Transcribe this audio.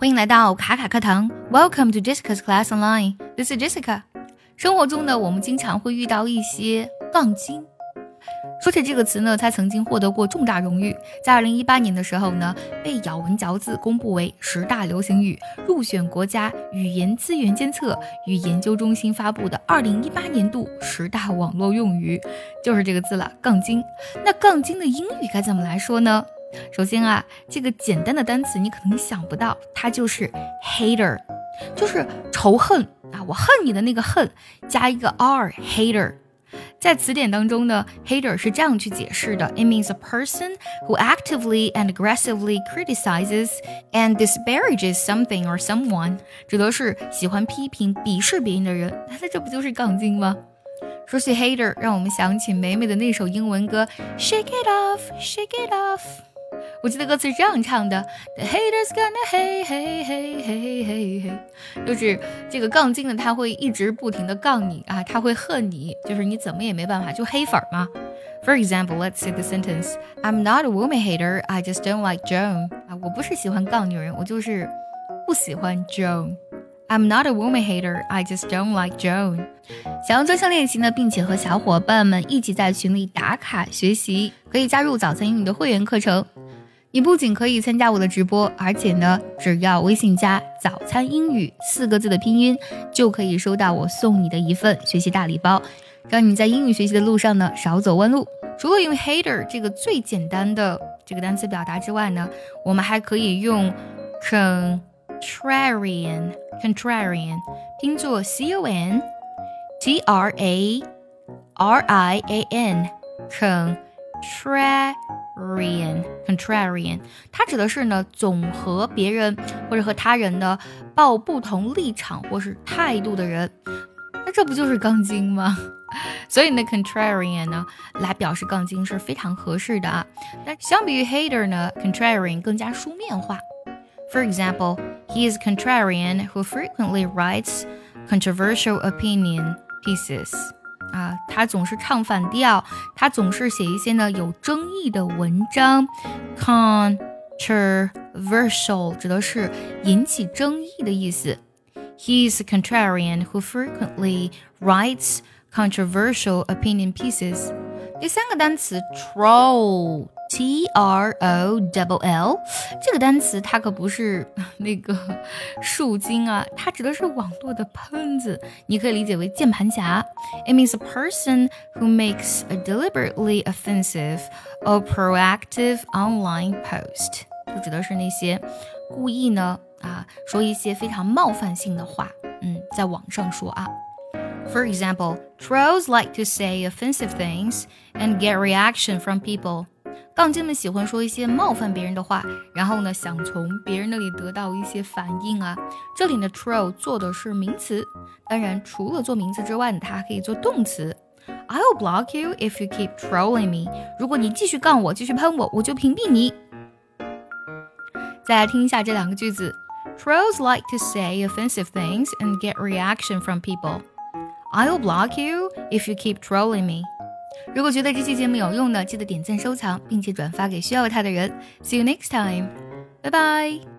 欢迎来到卡卡课堂，Welcome to Jessica's Class Online. This is Jessica. 生活中呢，我们经常会遇到一些杠精。说起这个词呢，它曾经获得过重大荣誉，在二零一八年的时候呢，被咬文嚼字公布为十大流行语，入选国家语言资源监测与研究中心发布的二零一八年度十大网络用语，就是这个字了，杠精。那杠精的英语该怎么来说呢？首先啊，这个简单的单词你可能想不到，它就是 hater，就是仇恨啊，我恨你的那个恨，加一个 r，hater。在词典当中呢，hater 是这样去解释的：It means a person who actively and aggressively criticizes and disparages something or someone，指的是喜欢批评、鄙视别人的人。那这不就是杠精吗？说起 hater，让我们想起美美的那首英文歌：Shake it off，Shake it off。我记得歌词是这样唱的：The haters gonna hate hate hate hate hate 就是这个杠精呢，他会一直不停的杠你啊，他会恨你，就是你怎么也没办法，就黑粉嘛。For example, let's say the sentence: I'm not a woman hater, I just don't like Joan。啊，我不是喜欢杠女人，我就是不喜欢 Joan。I'm not a woman hater, I just don't like Joan。想要专项练习呢，并且和小伙伴们一起在群里打卡学习，可以加入早餐英语的会员课程。你不仅可以参加我的直播，而且呢，只要微信加“早餐英语”四个字的拼音，就可以收到我送你的一份学习大礼包，让你在英语学习的路上呢少走弯路。除了用 hater 这个最简单的这个单词表达之外呢，我们还可以用 contrarian，contrarian 拼作 “c-o-n-t-r-a-r-i-a-n”，contrarian 它指的是呢，总和别人或者和他人的抱不同立场或是态度的人。那这不就是杠精吗？所以呢，contrarian 呢，来表示杠精是非常合适的啊。但相比于 hater 呢，contrarian 更加书面化。For example, he is contrarian who frequently writes controversial opinion pieces. 啊，他总是唱反调，他总是写一些呢有争议的文章。Controversial 指的是引起争议的意思。He's a contrarian who frequently writes controversial opinion pieces。第三个单词 troll。 T R O double L 这个单词它可不是那个树精啊，它指的是网络的喷子，你可以理解为键盘侠。It means a person who makes a deliberately offensive or proactive online post，就指的是那些故意呢啊说一些非常冒犯性的话，嗯，在网上说啊。For example, trolls like to say offensive things and get reaction from people. 杠精们喜欢说一些冒犯别人的话，然后呢，想从别人那里得到一些反应啊。这里呢，troll 做的是名词，当然除了做名词之外呢，它还可以做动词。I'll block you if you keep trolling me。如果你继续杠我，继续喷我，我就屏蔽你。再来听一下这两个句子：Trolls like to say offensive things and get reaction from people. I'll block you if you keep trolling me. 如果觉得这期节目有用呢，记得点赞、收藏，并且转发给需要它的人。See you next time，拜拜。